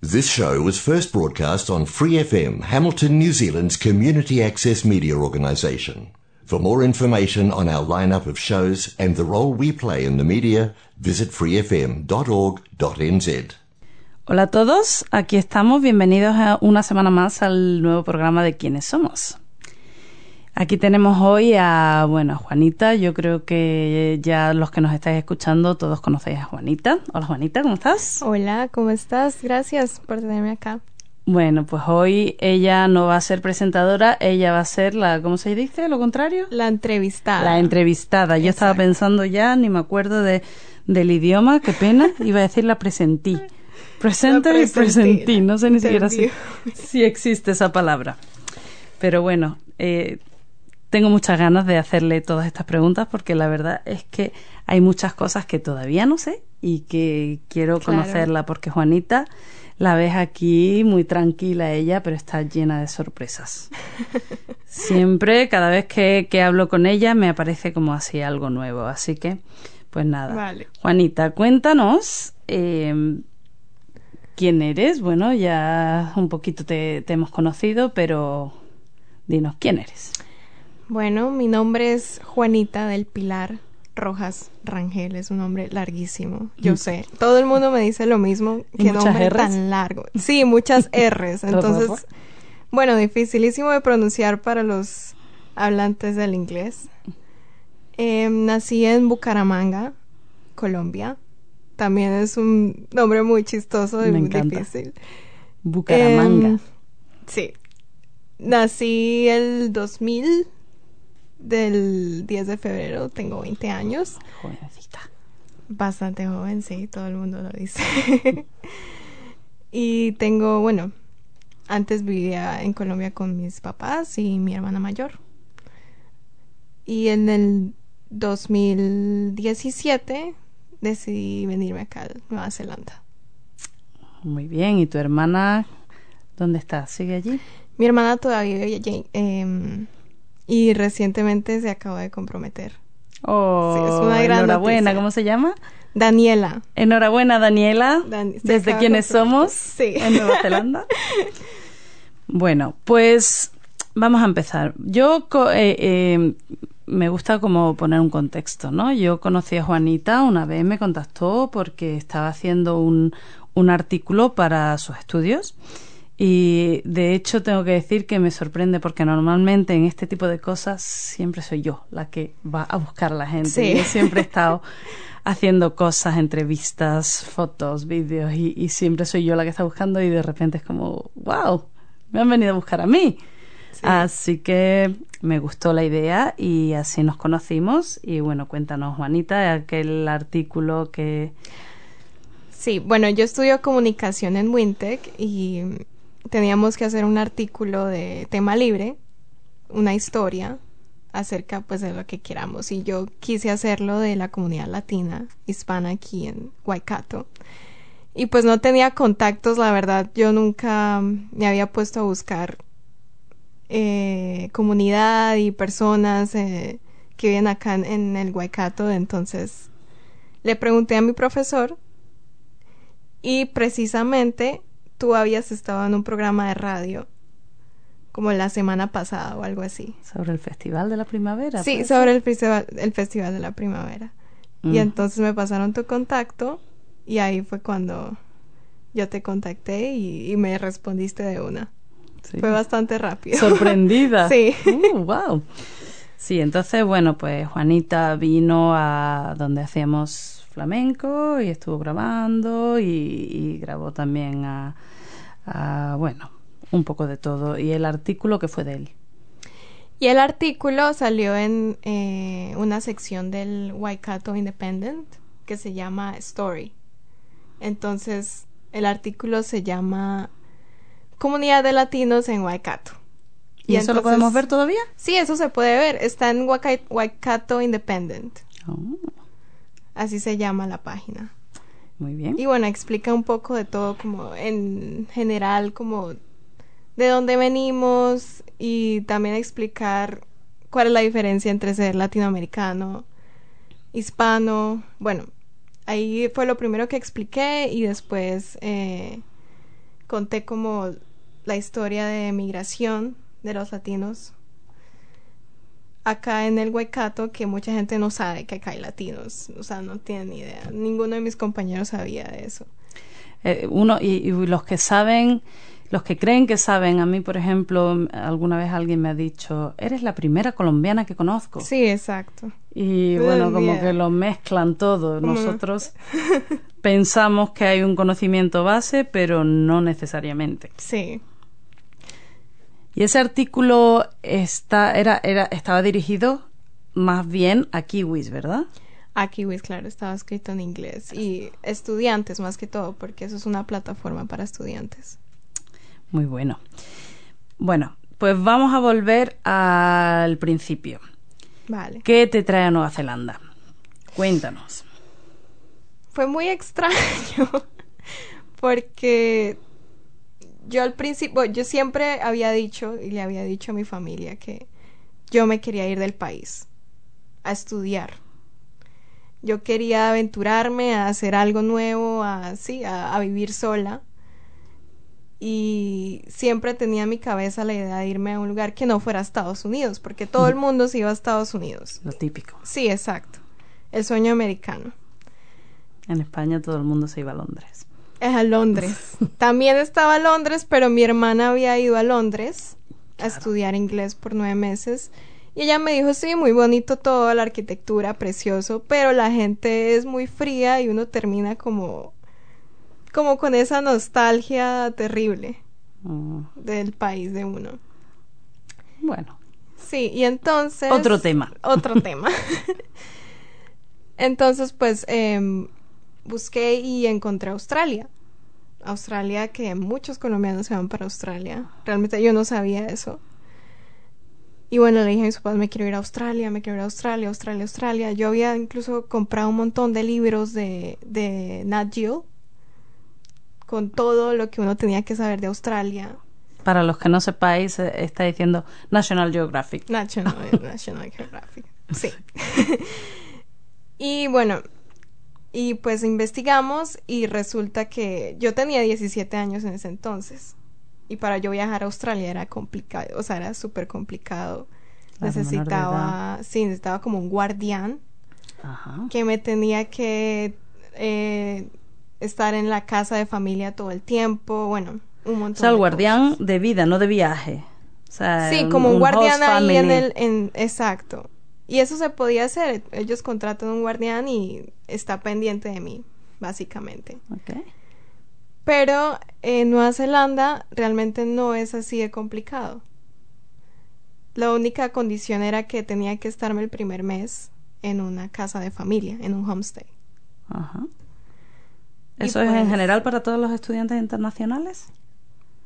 This show was first broadcast on Free FM, Hamilton, New Zealand's community access media organisation. For more information on our lineup of shows and the role we play in the media, visit freefm.org.nz. Hola a todos, aquí estamos, bienvenidos a una semana más al nuevo programa de Quiénes Somos. Aquí tenemos hoy a, bueno, a Juanita. Yo creo que ya los que nos estáis escuchando todos conocéis a Juanita. Hola Juanita, ¿cómo estás? Hola, ¿cómo estás? Gracias por tenerme acá. Bueno, pues hoy ella no va a ser presentadora, ella va a ser la, ¿cómo se dice? ¿Lo contrario? La entrevistada. La entrevistada. Yo estaba pensando ya, ni me acuerdo de, del idioma, qué pena, iba a decir la presentí. Presente y presentí, no sé ni siquiera si, si existe esa palabra. Pero bueno, eh, tengo muchas ganas de hacerle todas estas preguntas porque la verdad es que hay muchas cosas que todavía no sé y que quiero conocerla porque Juanita la ves aquí muy tranquila ella, pero está llena de sorpresas. Siempre, cada vez que, que hablo con ella, me aparece como así algo nuevo. Así que, pues nada. Juanita, cuéntanos eh, quién eres. Bueno, ya un poquito te, te hemos conocido, pero dinos quién eres. Bueno, mi nombre es Juanita del Pilar Rojas Rangel, es un nombre larguísimo, yo mm. sé. Todo el mundo me dice lo mismo, que nombre tan largo. Sí, muchas R's, entonces, bueno, dificilísimo de pronunciar para los hablantes del inglés. Em, nací en Bucaramanga, Colombia. También es un nombre muy chistoso y muy difícil. Bucaramanga. Em, sí. Nací el 2000 del 10 de febrero, tengo 20 años. Jovencita. Bastante joven, sí, todo el mundo lo dice. y tengo, bueno, antes vivía en Colombia con mis papás y mi hermana mayor. Y en el 2017 decidí venirme acá a Nueva Zelanda. Muy bien, ¿y tu hermana dónde está? ¿Sigue allí? Mi hermana todavía vive allí. Eh, y recientemente se acaba de comprometer. Oh, es una gran enhorabuena, ¿cómo se llama? Daniela. Enhorabuena, Daniela. desde quienes somos sí. en Nueva Zelanda. bueno, pues vamos a empezar. Yo eh, eh, me gusta como poner un contexto, ¿no? Yo conocí a Juanita, una vez me contactó porque estaba haciendo un, un artículo para sus estudios y de hecho tengo que decir que me sorprende porque normalmente en este tipo de cosas siempre soy yo la que va a buscar a la gente. Yo siempre he estado haciendo cosas, entrevistas, fotos, vídeos y, siempre soy yo la que está buscando y de repente es como, wow, me han venido a buscar a mí. Así que me gustó la idea y así nos conocimos. Y bueno, cuéntanos, Juanita, aquel artículo que... Sí, bueno, yo estudio comunicación en Wintec y teníamos que hacer un artículo de tema libre, una historia acerca pues de lo que queramos. Y yo quise hacerlo de la comunidad latina hispana aquí en Waikato. Y pues no tenía contactos la verdad. Yo nunca me había puesto a buscar eh, comunidad y personas eh, que viven acá en el Waikato. Entonces le pregunté a mi profesor y precisamente tú habías estado en un programa de radio como la semana pasada o algo así. Sobre el Festival de la Primavera. Sí, sobre el festival, el festival de la Primavera. Y mm. entonces me pasaron tu contacto y ahí fue cuando yo te contacté y, me respondiste de una. Fue bastante rápido. Sorprendida. sí. Uh, wow. Sí, entonces, bueno, pues Juanita vino a donde hacíamos flamenco y estuvo grabando y, grabó también a, bueno, un poco de todo. Y el artículo que fue de él. Y el artículo salió en eh, una sección del Waikato Independent que se llama Story. Entonces, el artículo se llama Comunidad de Latinos en Waikato. ¿Y, eso lo podemos ver todavía? Sí, eso se puede ver. Está en Waikato Independent. Oh. Así se llama la página. Muy bien. Y bueno, explica un poco de todo, como en general, como de dónde venimos y también explicar cuál es la diferencia entre ser latinoamericano, hispano. Bueno, ahí fue lo primero que expliqué y después eh, conté como la historia de migración de los latinos acá en el Huecato que mucha gente no sabe que acá hay latinos, o sea, no tienen ni idea. Ninguno de mis compañeros sabía de eso. Eh, uno y, y, los que saben, los que creen que saben, a mí, por ejemplo, alguna vez alguien me ha dicho, eres la primera colombiana que conozco. Sí, exacto. Y bueno, como que lo mezclan todo. Nosotros pensamos que hay un conocimiento base, pero no necesariamente. Sí. Y ese artículo está, era, era, estaba dirigido más bien a kiwis, ¿verdad? A kiwis, claro, estaba escrito en inglés. Y estudiantes más que todo, porque eso es una plataforma para estudiantes. Muy bueno. Bueno, pues vamos a volver al principio. Vale. ¿Qué te trae a Nueva Zelanda? Cuéntanos. Fue muy extraño porque yo al principio, yo siempre había dicho y le había dicho a mi familia que yo me quería ir del país a estudiar. Yo quería aventurarme a hacer algo nuevo, a, sí, a, a vivir sola. Y siempre tenía en mi cabeza la idea de irme a un lugar que no fuera Estados Unidos, porque todo el mundo se iba a Estados Unidos. Lo típico. Sí, exacto. El sueño americano. En España todo el mundo se iba a Londres. Es a Londres. También estaba a Londres, pero mi hermana había ido a Londres a estudiar inglés por nueve meses. Y ella me dijo, sí, muy bonito todo, la arquitectura, precioso, pero la gente es muy fría y uno termina como, como con esa nostalgia terrible Mm, del país de uno. bueno, Sí, y entonces... otro tema. Otro tema. entonces, pues, em, busqué y encontré Australia. Australia, que muchos colombianos se van para Australia. Realmente yo no sabía eso. Y bueno, le dije a mis papás, me quiero ir a Australia, me quiero ir a Australia, Australia, Australia. Yo había incluso comprado un montón de libros de, de Nat Geo con todo lo que uno tenía que saber de Australia. Para los que no sepáis, eh, está diciendo National Geographic. National, National Geographic. Sí. y bueno, y pues investigamos y resulta que yo tenía 17 años en ese entonces. Y para yo viajar a Australia era complicado, o sea, era súper complicado. Claro, necesitaba, sí, necesitaba como un guardián Ajá. que me tenía que eh, estar en la casa de familia todo el tiempo, bueno, un montón O sea, el de guardián cosas. de vida, no de viaje. O sea, Sí, como un, guardián ahí en family. el, en, exacto. Y eso se podía hacer. Ellos contratan un guardián y está pendiente de mí, básicamente. Ok. Pero en Nueva Zelanda realmente no es así de complicado. La única condición era que tenía que estarme el primer mes en una casa de familia, en un homestay. Ajá. Y ¿Eso es en pues- general para todos los estudiantes internacionales?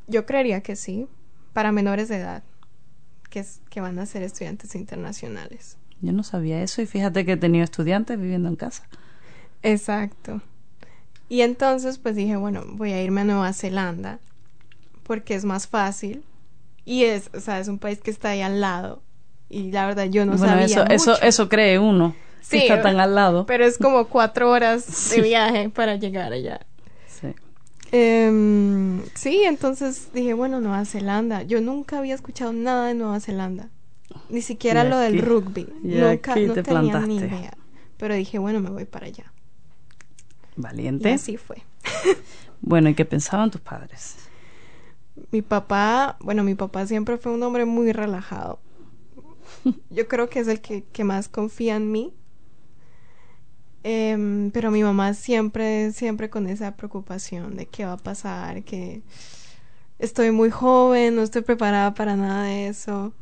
Yo creería que sí, para menores de edad, que, es, que van a ser estudiantes internacionales. Yo no sabía eso y fíjate que he tenido estudiantes viviendo en casa. Exacto. Y entonces pues dije, bueno, voy a irme a Nueva Zelanda porque es más fácil y es, o sea, es un país que está ahí al lado y la verdad yo no bueno, sabía eso, eso, mucho. eso cree uno. Sí, que está tan al lado. Pero es como cuatro horas Sí. de viaje para llegar allá. Sí. Em, sí, entonces dije, bueno, Nueva Zelanda. Yo nunca había escuchado nada de Nueva Zelanda. Ni siquiera Y lo del rugby. y Nunca, aquí no te tenía ni idea. Pero dije, bueno, me voy para allá. Y Valiente. así fue. Bueno, ¿y qué pensaban tus padres? Mi papá, bueno, mi papá siempre fue un hombre muy relajado. Yo creo que es el que, que más confía en mí. Em, pero mi mamá siempre, siempre con esa preocupación de qué va a pasar, que estoy muy joven, no estoy preparada para nada de eso.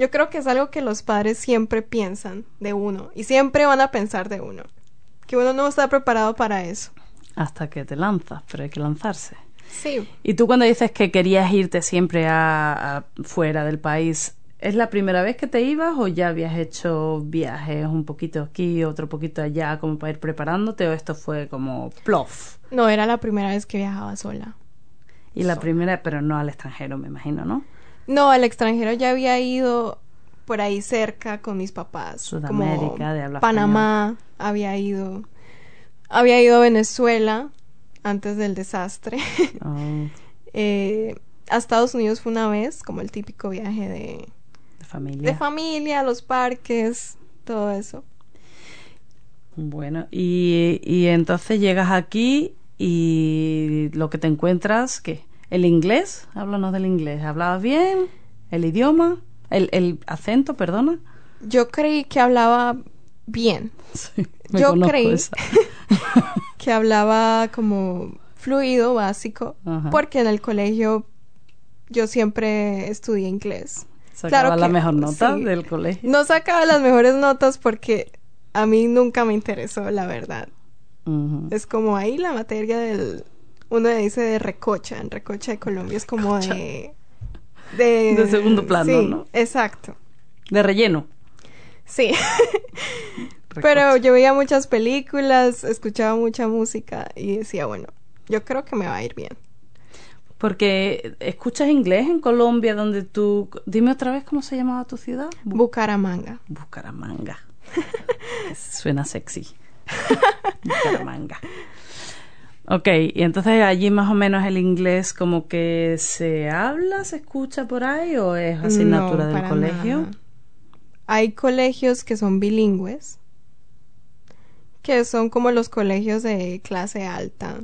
Yo creo que es algo que los padres siempre piensan de uno y siempre van a pensar de uno, que uno no está preparado para eso. Hasta que te lanzas, pero hay que lanzarse. Sí, Y tú cuando dices que querías irte siempre a, a fuera del país, ¿es la primera vez que te ibas o ya habías hecho viajes un poquito aquí, otro poquito allá, como para ir preparándote o esto fue como plof? no era la primera vez que viajaba sola. Y la primera, pero no al extranjero, me imagino, ¿no? No, al extranjero ya había ido por ahí cerca con mis papás. Sudamérica, como de habla Panamá, había ido. Había ido a Venezuela antes del desastre. Oh, Eh, a Estados Unidos fue una vez, como el típico viaje de, de familia. De familia, los parques, todo eso. Bueno, y, y entonces llegas aquí y lo que te encuentras, ¿qué? ¿El inglés? Háblanos del inglés. ¿Hablabas bien? ¿El idioma? ¿El, el acento, perdona? Yo creí que hablaba bien. Sí, me Yo creí que hablaba como fluido, básico, Ajá. porque en el colegio yo siempre estudié inglés. Sacaba Claro la que- mejor nota sí. del colegio. No sacaba las mejores notas porque a mí nunca me interesó, la verdad. Es como ahí la materia del... Uno dice de recocha, en recocha de Colombia es como Recocha. de... De, De segundo plano, sí, ¿no? Exacto. De relleno. Sí. Pero yo veía muchas películas, escuchaba mucha música y decía, bueno, yo creo que me va a ir bien. Porque escuchas inglés en Colombia, donde tú. Dime otra vez cómo se llamaba tu ciudad. Bu- Bucaramanga. Bucaramanga. Suena sexy. Bucaramanga. Ok, y entonces allí más o menos el inglés como que se habla, se escucha por ahí o es asignatura No, del para colegio. nada. Hay colegios que son bilingües, que son como los colegios de clase alta.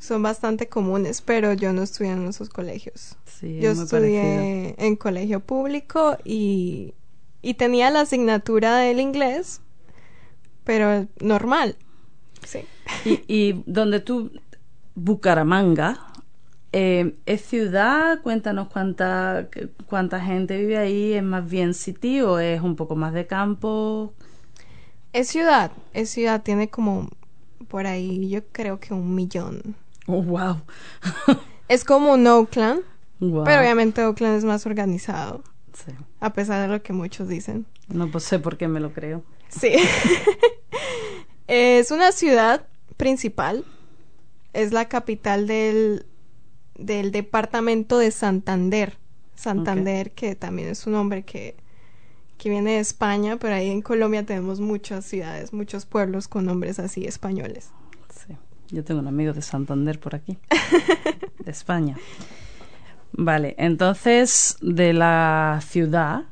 Son bastante comunes, pero yo no estudié en esos colegios. Sí, Yo es muy parecido. estudié en colegio público y, y tenía la asignatura del inglés, pero normal. Sí. Y, y donde tú, Bucaramanga, eh, ¿es ciudad? Cuéntanos cuánta, cuánta gente vive ahí. ¿Es más bien city o es un poco más de campo? Es ciudad, es ciudad, tiene como por ahí, yo creo que un millón. Oh, wow. Es como un Oakland, Wow. pero obviamente Oakland es más organizado, Sí. a pesar de lo que muchos dicen. No pues sé por qué me lo creo. Sí. es una ciudad principal, es la capital del, del departamento de Santander. Santander, que también es un nombre que, que viene de España, pero ahí en Colombia tenemos muchas ciudades, muchos pueblos con nombres así españoles. Sí. Yo tengo un amigo de Santander por aquí, de España. Vale, entonces de la ciudad,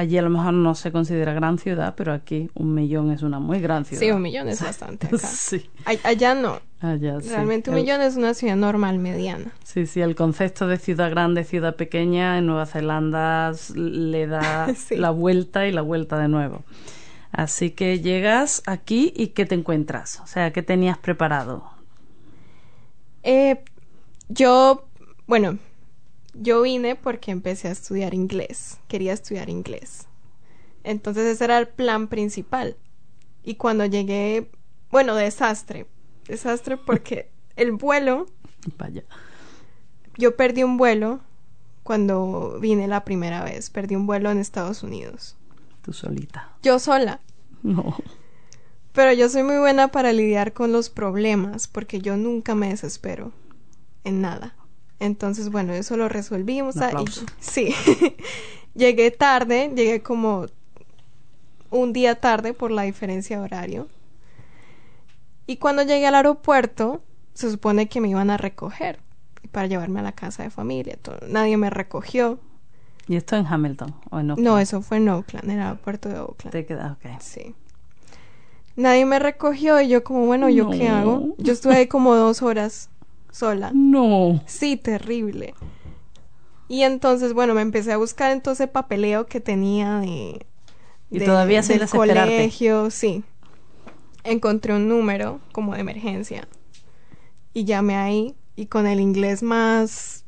allí a lo mejor no se considera gran ciudad, pero aquí un millón es una muy gran ciudad. Sí, un millón es bastante acá. Sí, Allá no. allá sí. Realmente un El- millón es una ciudad normal, mediana. Sí, sí, el concepto de ciudad grande, ciudad pequeña en Nueva Zelanda le da Sí. la vuelta y la vuelta de nuevo. Así que llegas aquí y ¿qué te encuentras? O sea, ¿qué tenías preparado? Eh, yo, bueno, yo vine porque empecé a estudiar inglés. Quería estudiar inglés. Entonces ese era el plan principal. Y cuando llegué, bueno, desastre. Desastre porque el vuelo, Vaya. yo perdí un vuelo cuando vine la primera vez. Perdí un vuelo en Estados Unidos. Tú solita. Yo sola. No. Pero yo soy muy buena para lidiar con los problemas porque yo nunca me desespero en nada. Entonces, bueno, eso lo resolvimos. Un ah, y- sí. llegué tarde, llegué como un día tarde por la diferencia de horario. Y cuando llegué al aeropuerto, se supone que me iban a recoger para llevarme a la casa de familia. todo. Nadie me recogió. ¿Y esto en Hamilton o en Oakland? No, eso fue en Oakland, en el aeropuerto de Oakland. Te queda, ok. Sí. Nadie me recogió y yo como, bueno, ¿yo qué No. hago? Yo estuve ahí como dos horas sola. No. Sí, terrible. Y entonces, bueno, me empecé a buscar entonces papeleo que tenía de... Y de- todavía del desesperarte. colegio, sí. Encontré un número como de emergencia y llamé ahí y con el inglés más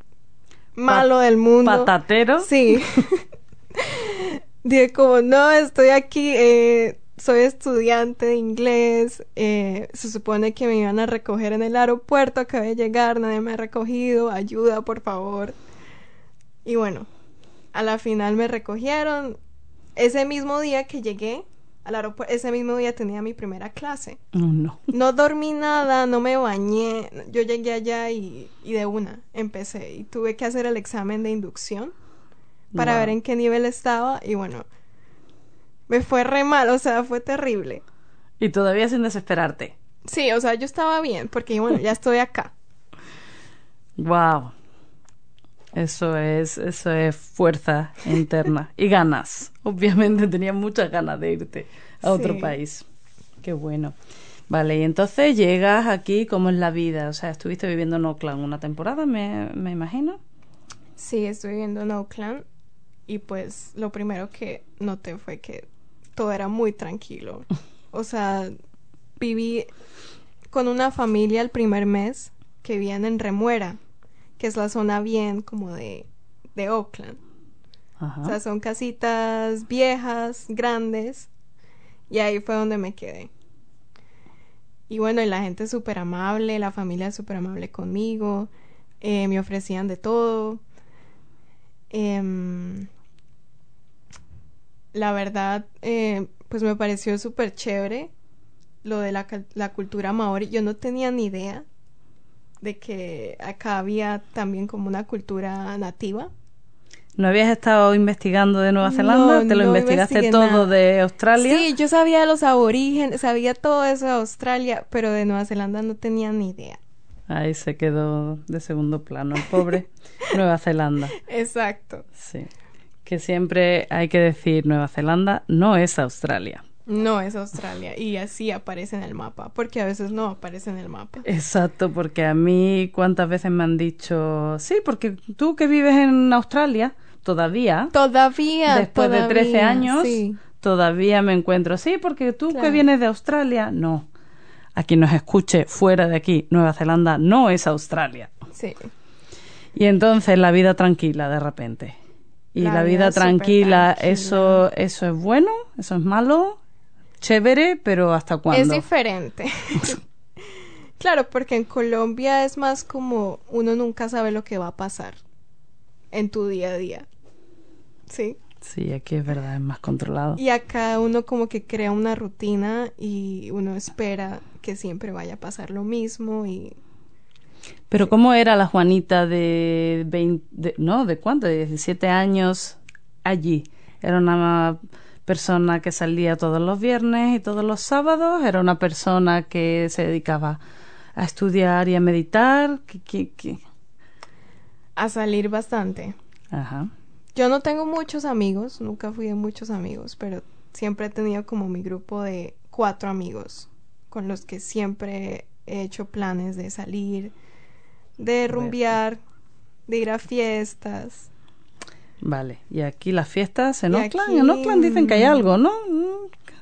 malo del mundo. ¿Patatero? Sí. Dije como, no, estoy aquí, eh, soy estudiante de inglés, eh, se supone que me iban a recoger en el aeropuerto, acabé de llegar, nadie me ha recogido, ayuda, por favor. Y bueno, a la final me recogieron. Ese mismo día que llegué al aeropuerto, ese mismo día tenía mi primera clase. No, no. No dormí nada, no me bañé. Yo llegué allá y, y de una empecé. Y tuve que hacer el examen de inducción para Wow. ver en qué nivel estaba. Y bueno, me fue re mal, o sea, fue terrible. Y todavía sin desesperarte. Sí, o sea, yo estaba bien porque bueno, ya estoy acá. Wow. Eso es, eso es fuerza interna y ganas. Obviamente tenía muchas ganas de irte a otro país. Qué bueno. Vale, y entonces llegas aquí, ¿cómo es la vida? O sea, estuviste viviendo en Oakland una temporada, me, me imagino. Sí, estuve viviendo en Oakland y pues lo primero que noté fue que todo era muy tranquilo. O sea, viví con una familia el primer mes que vivían en Remuera, que es la zona bien como de, de Oakland. O sea, son casitas viejas, grandes, y ahí fue donde me quedé. Y bueno, y la gente súper amable, la familia súper amable conmigo, eh, me ofrecían de todo. Em, la verdad, eh, pues me pareció súper chévere lo de la, la cultura maori. Yo no tenía ni idea de que acá había también como una cultura nativa. ¿No habías estado investigando de Nueva Zelanda? ¿Te lo investigaste todo de Australia? Sí, yo sabía de los aborígenes, sabía todo eso de Australia, pero de Nueva Zelanda no tenía ni idea. Ahí se quedó de segundo plano, el pobre Nueva Zelanda. Exacto. Sí. Que siempre hay que decir Nueva Zelanda no es Australia. No es Australia y así aparece en el mapa, porque a veces no aparece en el mapa. Exacto, porque a mí cuántas veces me han dicho, sí, porque tú que vives en Australia, todavía. Todavía. Después de 13 años, todavía me encuentro, sí, porque tú que vienes de Australia, no. A quien nos escuche fuera de aquí, Nueva Zelanda no es Australia. Sí. Y entonces la vida tranquila de repente. Y la, vida, tranquila, eso eso es bueno, eso es malo, chévere, pero ¿hasta cuándo? Es diferente. claro, porque en Colombia es más como uno nunca sabe lo que va a pasar en tu día a día. ¿Sí? Sí, aquí es verdad, es más controlado. Y acá uno como que crea una rutina y uno espera que siempre vaya a pasar lo mismo y... Pero ¿cómo era la Juanita de 20, no, de cuánto, de 17 años allí? Era una persona que salía todos los viernes y todos los sábados, era una persona que se dedicaba a estudiar y a meditar. A salir bastante. Ajá. Yo no tengo muchos amigos, nunca fui de muchos amigos, pero siempre he tenido como mi grupo de cuatro amigos con los que siempre he hecho planes de salir, de rumbear, de ir a fiestas. Vale, y aquí las fiestas en Oakland, en Oakland dicen que hay algo, ¿no?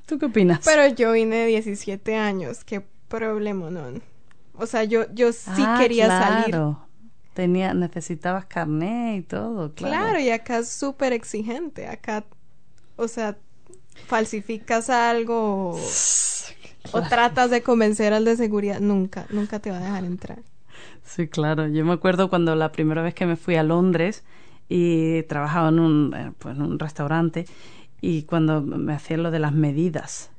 ¿Tú qué opinas? Pero yo vine de 17 años, qué problema, ¿no? O sea, yo, yo sí ah, quería claro. salir. Tenía, necesitabas carnet y todo, claro. Claro, y acá es súper exigente. Acá, o sea, falsificas algo o, o tratas de convencer al de seguridad, nunca, nunca te va a dejar entrar. Sí, claro. Yo me acuerdo cuando la primera vez que me fui a Londres, y trabajaba en un, eh, pues, en un restaurante y cuando me hacían lo de las medidas.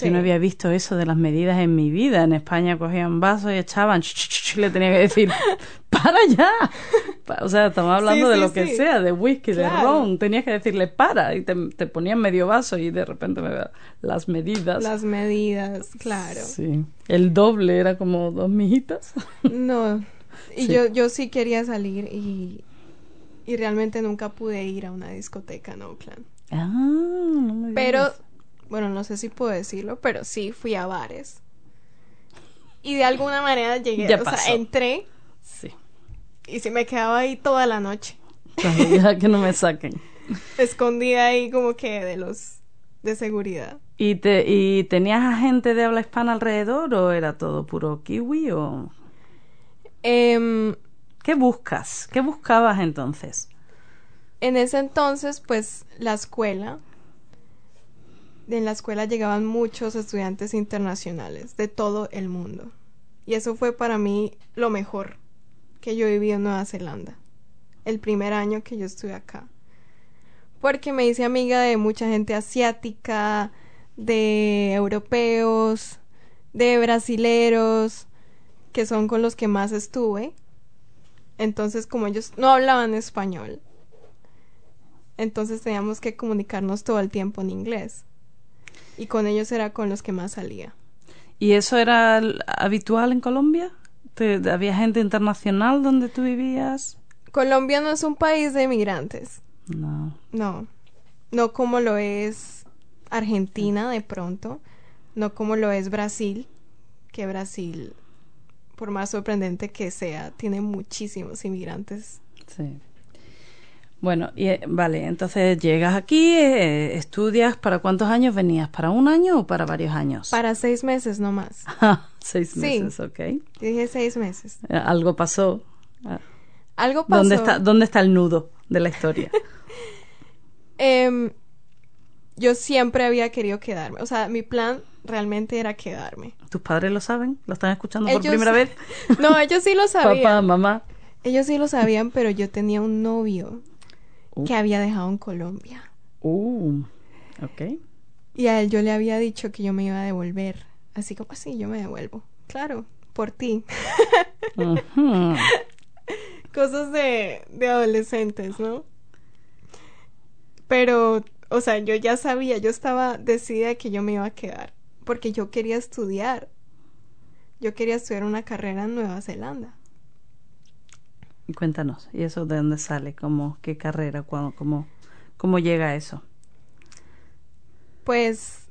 Yo no había visto eso de las medidas en mi vida. En España cogían vasos y echaban, le tenía que decir, para ya. O sea, estamos hablando de lo que sea, de whisky, de ron. Tenías que decirle, para. Y te, te ponían medio vaso y de repente me las medidas. Las medidas, claro. Sí. El doble era como dos mijitas. No. Y yo, yo sí quería salir y y realmente nunca pude ir a una discoteca en Oakland. Ah, no me Pero, bueno, no sé si puedo decirlo, pero sí fui a bares. Y de alguna manera llegué, ya o sea, entré. Sí. Y sí me quedaba ahí toda la noche. ya que no me saquen. Escondida ahí como que de los de seguridad. ¿Y, te, ¿Y tenías a gente de habla hispana alrededor o era todo puro kiwi o...? Eh, ¿Qué buscas? ¿Qué buscabas entonces? En ese entonces, pues la escuela, en la escuela llegaban muchos estudiantes internacionales de todo el mundo. Y eso fue para mí lo mejor que yo viví en Nueva Zelanda. El primer año que yo estuve acá. Porque me hice amiga de mucha gente asiática, de europeos, de brasileros, que son con los que más estuve. Entonces, como ellos no hablaban español, entonces teníamos que comunicarnos todo el tiempo en inglés. Y con ellos era con los que más salía. ¿Y eso era habitual en Colombia? ¿Te, ¿Había gente internacional donde tú vivías? Colombia no es un país de inmigrantes. No. No. No como lo es Argentina de pronto. No como lo es Brasil. Que Brasil, por más sorprendente que sea, tiene muchísimos inmigrantes. Sí. Bueno, y, eh, vale, entonces llegas aquí, eh, estudias, ¿para cuántos años venías? ¿Para un año o para varios años? Para seis meses nomás. seis meses, ok. Dije seis meses. Eh, algo pasó. Ah. Algo pasó. ¿Dónde está, ¿Dónde está el nudo de la historia? eh, yo siempre había querido quedarme. O sea, mi plan realmente era quedarme. ¿Tus padres lo saben? ¿Lo están escuchando por primera vez? no, ellos sí lo sabían. Papá, mamá. Ellos sí lo sabían, pero yo tenía un novio uh. que había dejado en Colombia. Uh, ok. Y a él yo le había dicho que yo me iba a devolver. Así como así, yo me devuelvo. Claro, por ti. Cosas de, de adolescentes, ¿no? Pero o sea, yo ya sabía, yo estaba decidida que yo me iba a quedar, porque yo quería estudiar. Yo quería estudiar una carrera en Nueva Zelanda. Cuéntanos, ¿y eso de dónde sale? ¿Cómo, qué carrera? Cuándo, cómo, ¿Cómo llega a eso? Pues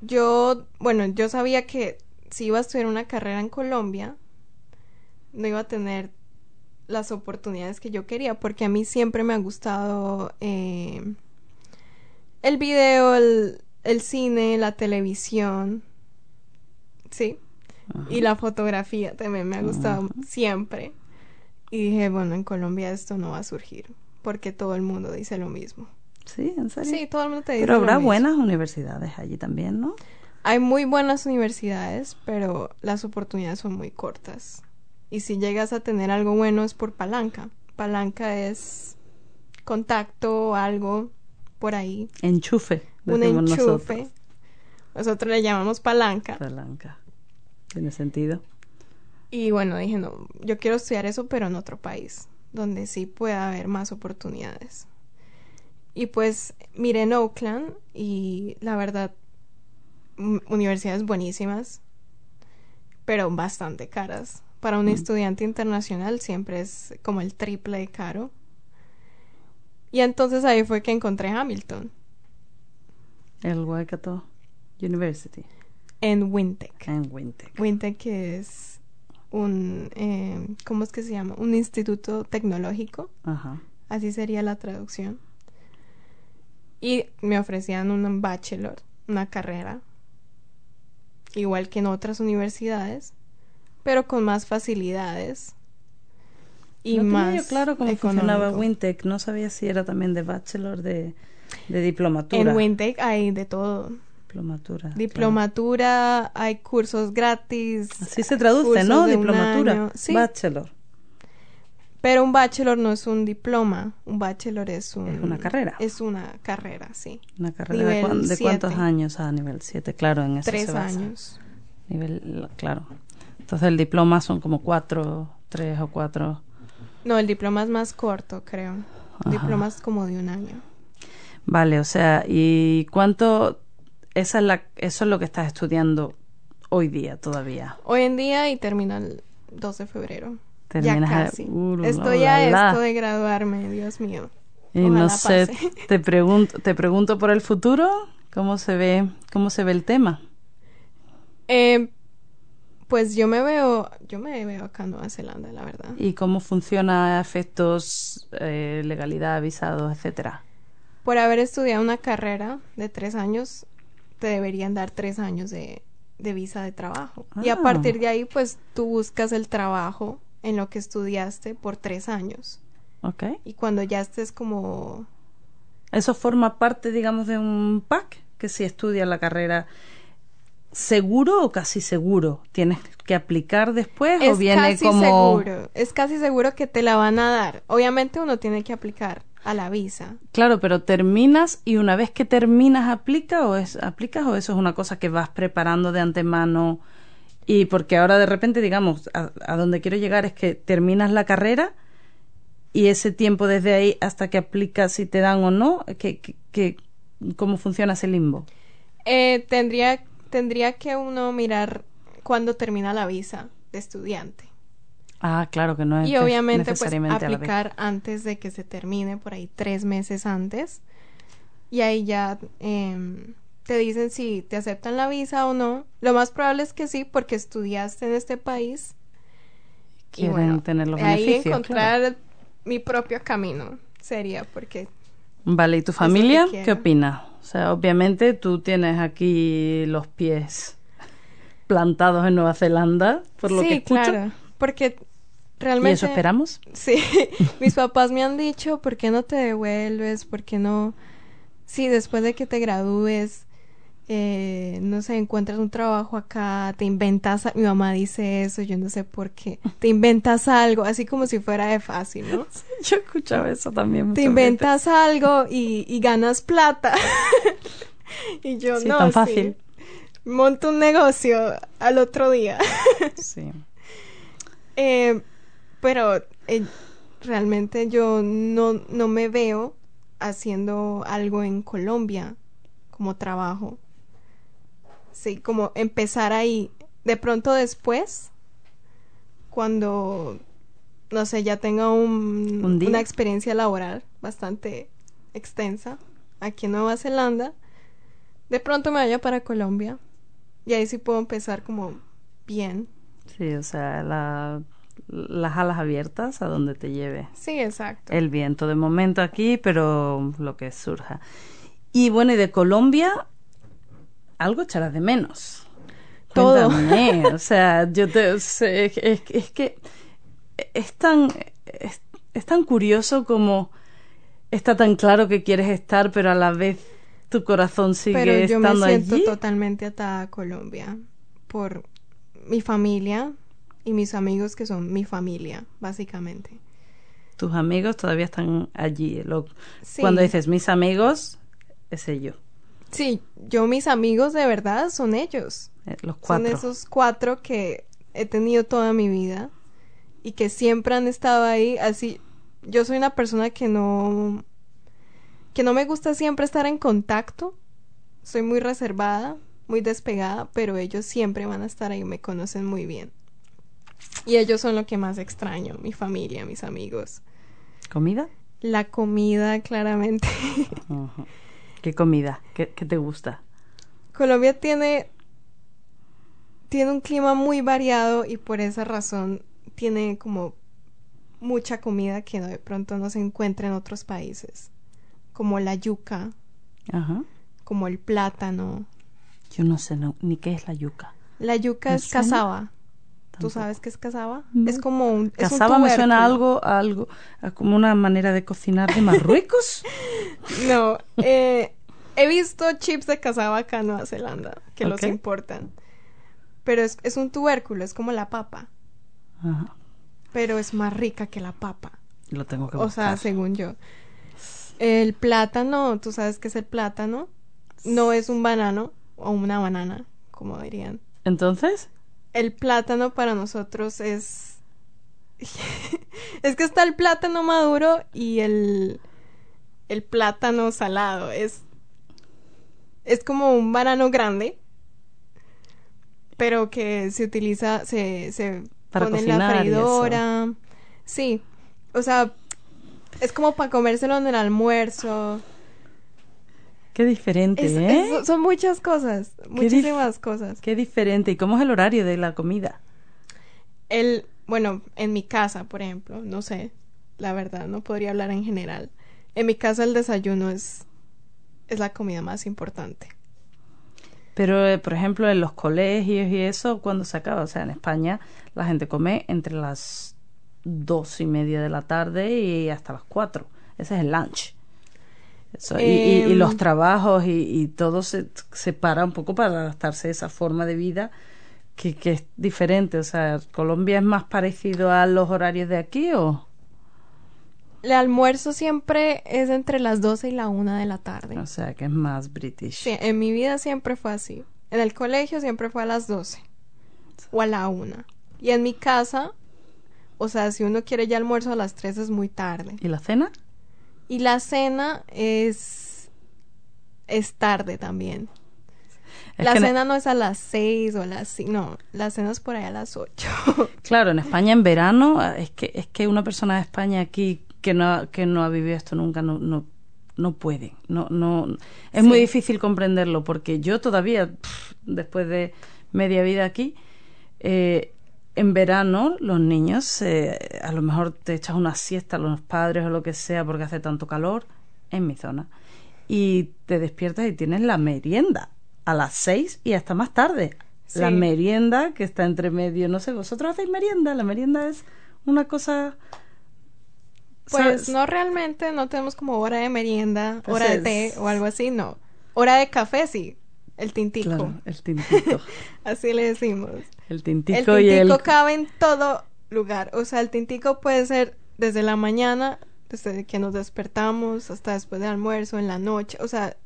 yo, bueno, yo sabía que si iba a estudiar una carrera en Colombia, no iba a tener las oportunidades que yo quería, porque a mí siempre me ha gustado eh, el video, el, el cine, la televisión, sí, y la fotografía también me ha gustado siempre. Y dije, bueno, en Colombia esto no va a surgir, porque todo el mundo dice lo mismo. Sí, en serio. Sí, todo el mundo te dice. Pero habrá buenas universidades allí también, ¿no? Hay muy buenas universidades, pero las oportunidades son muy cortas. Y si llegas a tener algo bueno es por palanca. Palanca es contacto, algo por ahí. Enchufe. Un enchufe. Nosotros. le llamamos palanca. Palanca. Tiene sentido. Y bueno, dije, no, yo quiero estudiar eso, pero en otro país, donde sí pueda haber más oportunidades. Y pues miré en Oakland y la verdad, universidades buenísimas, pero bastante caras. Para un mm. estudiante internacional siempre es como el triple de caro. Y entonces ahí fue que encontré Hamilton. El Waikato University. En Wintec. En Wintec. Wintec es un, eh, ¿cómo es que se llama? Un instituto tecnológico. Ajá. Así sería la traducción. Y me ofrecían un bachelor, una carrera, igual que en otras universidades, pero con más facilidades y no más tenía yo claro cómo funcionaba Wintec. No sabía si era también de bachelor, de, de diplomatura. En Wintec hay de todo. Diplomatura. Diplomatura, hay cursos gratis. Así se traduce, ¿no? Diplomatura. Sí. Bachelor. Pero un bachelor no es un diploma, un bachelor es un... Es una carrera. Es una carrera, sí. Una carrera de, de, cuántos años a ah, nivel 7, claro, en eso Tres años. Nivel, claro. Entonces el diploma son como cuatro, tres o cuatro no, el diploma es más corto, creo. El diploma es como de un año. Vale, o sea, ¿y cuánto? Esa es la, eso es lo que estás estudiando hoy día todavía. Hoy en día y termina el 2 de febrero. ya casi. Estoy a esto de graduarme, Dios mío. Y no sé, te pregunto, te pregunto por el futuro, ¿cómo se ve, cómo se ve el tema? Eh, pues yo me veo, yo me veo acá en Nueva Zelanda, la verdad. ¿Y cómo funciona efectos, eh, legalidad, visados, etcétera? Por haber estudiado una carrera de tres años, te deberían dar tres años de, de visa de trabajo. Y a ah. partir de ahí, pues tú buscas el trabajo en lo que estudiaste por tres años. Ok. Y cuando ya estés como... ¿Eso forma parte, digamos, de un pack? Que si estudias la carrera seguro o casi seguro? ¿Tienes que aplicar después o viene casi seguro, es casi seguro que te la van a dar. Obviamente uno tiene que aplicar a la visa. Claro, pero terminas y una vez que terminas aplica o es aplicas o eso es una cosa que vas preparando de antemano y porque ahora de repente digamos a, donde quiero llegar es que terminas la carrera y ese tiempo desde ahí hasta que aplicas si te dan o no, que, que, ¿cómo funciona ese limbo? Eh, tendría tendría que uno mirar cuándo termina la visa. de estudiante. Ah, claro que no es Y obviamente pues aplicar antes de que se termine, por ahí tres meses antes. Y ahí ya em, te dicen si te aceptan la visa o no. Lo más probable es que sí, porque estudiaste en este país. Y Quieren bueno, tener los ahí encontrar claro. mi propio camino sería porque Vale, ¿y tu familia qué opina? O sea, obviamente tú tienes aquí los pies plantados en Nueva Zelanda, por lo sí, que escucho. claro, porque ¿Y realmente eso esperamos? Sí, mis papás me han dicho, ¿por qué no te devuelves? ¿Por qué no? Sí, después de que te gradúes, eh, no sé, encuentras un trabajo acá, te inventas, a- mi mamá dice eso, yo no sé por qué, te inventas algo, así como si fuera de fácil, ¿no? Yo escuchaba eso también. Te inventas algo y, y ganas plata. y yo Sí, no, tan sí. fácil. Monto un negocio al otro día. Sí. Eh, pero eh, realmente yo no, no me veo haciendo algo en Colombia como trabajo. Sí, como empezar ahí. De pronto después, cuando, no sé, ya tenga un, una experiencia laboral bastante extensa aquí en Nueva Zelanda, de pronto me vaya para Colombia y ahí sí puedo empezar como bien. Sí, o sea, la- las alas abiertas a donde te lleve Sí, exacto. el viento. De momento aquí, pero lo que surja. Y bueno, y de Colombia, algo echarás de menos. Todo. Cuéntame, o sea, yo te sé, es, es- es que es tan es, es tan curioso como está tan claro que quieres estar, pero a la vez tu corazón sigue Pero yo me estando siento allí. totalmente atada a Colombia por mi familia y mis amigos que son mi familia, básicamente. Tus amigos todavía están allí. Lo- Sí. Cuando dices mis amigos, es ello, Sí, yo mis amigos de verdad son ellos. eh, los Son esos cuatro que he tenido toda mi vida y que siempre han estado ahí. Así, yo soy una persona que no que no me gusta siempre estar en contacto. Soy muy reservada, muy despegada, pero ellos siempre van a estar ahí, me conocen muy bien. Y ellos son lo que más extraño, mi familia, mis amigos. ¿Comida? La comida, claramente. ¿Qué comida? ¿Qué, qué te gusta? Colombia tiene tiene un clima muy variado y por esa razón tiene como mucha comida que de pronto no se encuentra en otros países, como la yuca, Ajá. como el plátano. Yo no sé no- ni qué es la yuca. La yuca ¿Me es suena? cazaba. ¿Tú sabes qué es cazaba? No. Es como un Cazaba me suena a algo, a algo, a como una manera de cocinar de Marruecos. No, eh, he visto chips de cazaba acá en Nueva Zelanda que los importan. Pero es, es un tubérculo, es como la papa, Ajá. pero es más rica que la papa. Lo tengo que O sea, según yo. El plátano, tú sabes qué es el plátano. No es un banano o una banana, como dirían. Entonces, El plátano para nosotros es. es que está el plátano maduro y el. El plátano salado. Es. Es como un banano grande. Pero que se utiliza. Se, se Para pone en la freidora. Sí. O sea. Es como para comérselo en el almuerzo. Qué diferente, Es- ¿eh? es- son muchas cosas. Muchísimas cosas. Qué diferente. ¿Y cómo es el horario de la comida? El, bueno, en mi casa, por ejemplo, no sé, la verdad, no podría hablar en general. En mi casa el desayuno es, es la comida más importante. Pero, eh, por ejemplo, en los colegios y eso, ¿cuándo se acaba? O sea, en España la gente come entre las dos y media de la tarde y hasta las cuatro. Ese es el lunch. Eso, y, y- y Em. los trabajos y, y todo se, se para un poco para adaptarse a esa forma de vida que, que es diferente. O sea, ¿Colombia es más parecido a los horarios de aquí o...? El almuerzo siempre es entre las 12 y la 1 de la tarde. O sea, que es más british. Sí, en mi vida siempre fue así. En el colegio siempre fue a las 12 o a la 1. Y en mi casa, o sea, si uno quiere ya almuerzo a las 3 es muy tarde. ¿Y la cena? Y la cena es es tarde también. la cena no es a las seis o a las no, la cena es por ahí a las ocho. Claro, en España en verano es que es que una persona de España aquí que no que no ha vivido esto nunca no no no puede, no no es muy difícil comprenderlo porque yo todavía después de media vida aquí eh, en verano los niños eh, a lo mejor te echas una siesta los padres o lo que sea porque hace tanto calor en mi zona y te despiertas y tienes la merienda a las seis y hasta más tarde. La merienda que está entre medio, no sé, ¿vosotros hacéis merienda? La merienda es una cosa... Pues no realmente, no tenemos como hora de merienda, pues hora de té o algo así, no. Hora de café sí, el tintico. el tintico. así le decimos. El tintico, el tintico cabe en todo lugar, o sea, el tintico puede ser desde la mañana, desde que nos despertamos hasta después del almuerzo, en la noche, o sea,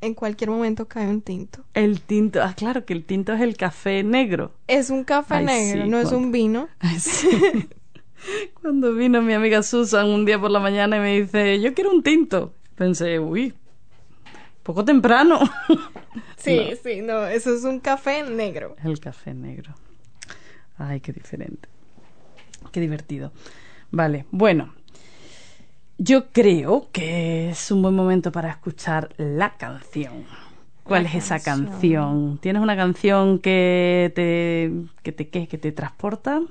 en cualquier momento cae un tinto. El tinto, ah, claro que el tinto es el café negro. Es un café negro, no es un vino. cuando vino mi amiga Susan un día por la mañana y me dice, yo quiero un tinto, pensé, uy, poco temprano. sí, sí, no, eso es un café negro. El café negro. Ay, qué diferente. Qué divertido. Vale, bueno, yo creo que es un buen momento para escuchar la canción. ¿Cuál es esa canción? ¿Tienes una canción que te que te que, te transporta?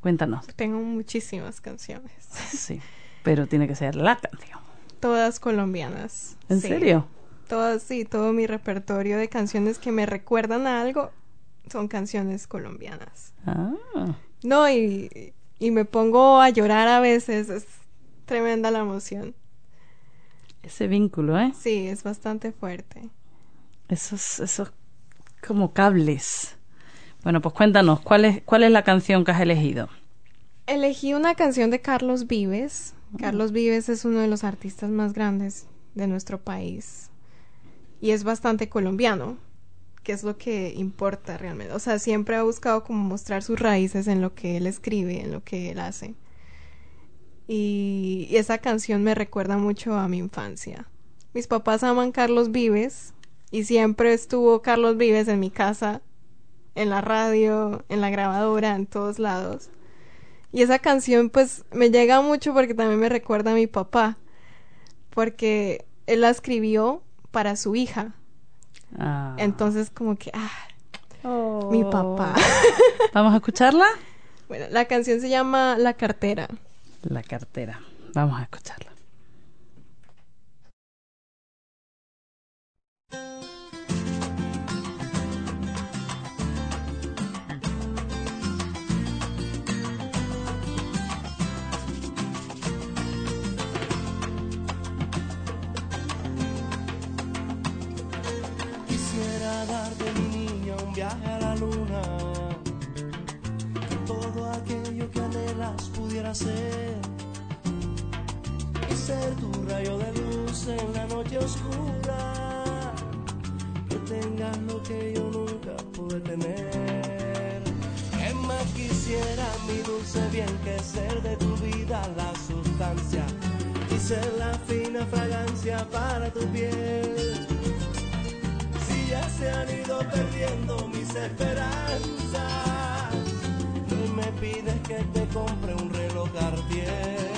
Cuéntanos. Tengo muchísimas canciones. Sí, pero tiene que ser la canción. Todas colombianas. ¿En serio? Todas, sí, todo mi repertorio de canciones que me recuerdan a algo son canciones colombianas. Ah. No, y, y me pongo a llorar a veces. Es, tremenda la emoción. Ese vínculo, ¿eh? Sí, es bastante fuerte. Esos, esos como cables. Bueno, pues cuéntanos, ¿cuál es, cuál es la canción que has elegido? Elegí una canción de Carlos Vives. Carlos Vives es uno de los artistas más grandes de nuestro país y es bastante colombiano, que es lo que importa realmente. O sea, siempre ha buscado como mostrar sus raíces en lo que él escribe, en lo que él hace. Y, esa canción me recuerda mucho a mi infancia. Mis papás aman Carlos Vives y siempre estuvo Carlos Vives en mi casa, en la radio, en la grabadora, en todos lados. Y esa canción pues me llega mucho porque también me recuerda a mi papá, porque él la escribió para su hija. Ah. Entonces como que, ah, mi papá. ¿Vamos a escucharla? Bueno, la canción se llama La cartera la cartera. Vamos a escucharla. Ser y ser tu rayo de luz en la noche oscura. Que tengas lo que yo nunca pude tener. ¿Qué más quisiera mi dulce bien que ser de tu vida la sustancia y ser la fina fragancia para tu piel? Si ya se han ido perdiendo mis esperanzas me pides que te compre un reloj Cartier.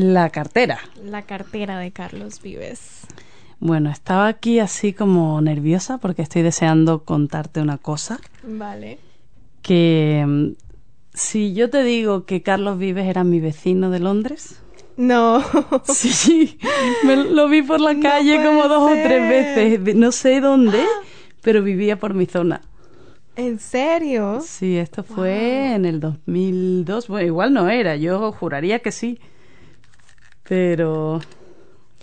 La cartera. La cartera de Carlos Vives. Bueno, estaba aquí así como nerviosa porque estoy deseando contarte una cosa. Vale. Que mm, si yo te digo que Carlos Vives era mi vecino de Londres. No. Sí, me lo vi por la No calle como dos o tres veces. No sé dónde, pero vivía por mi zona. ¿En serio? Sí, esto fue en el 2002. Bueno, igual no era, yo juraría que sí. Pero,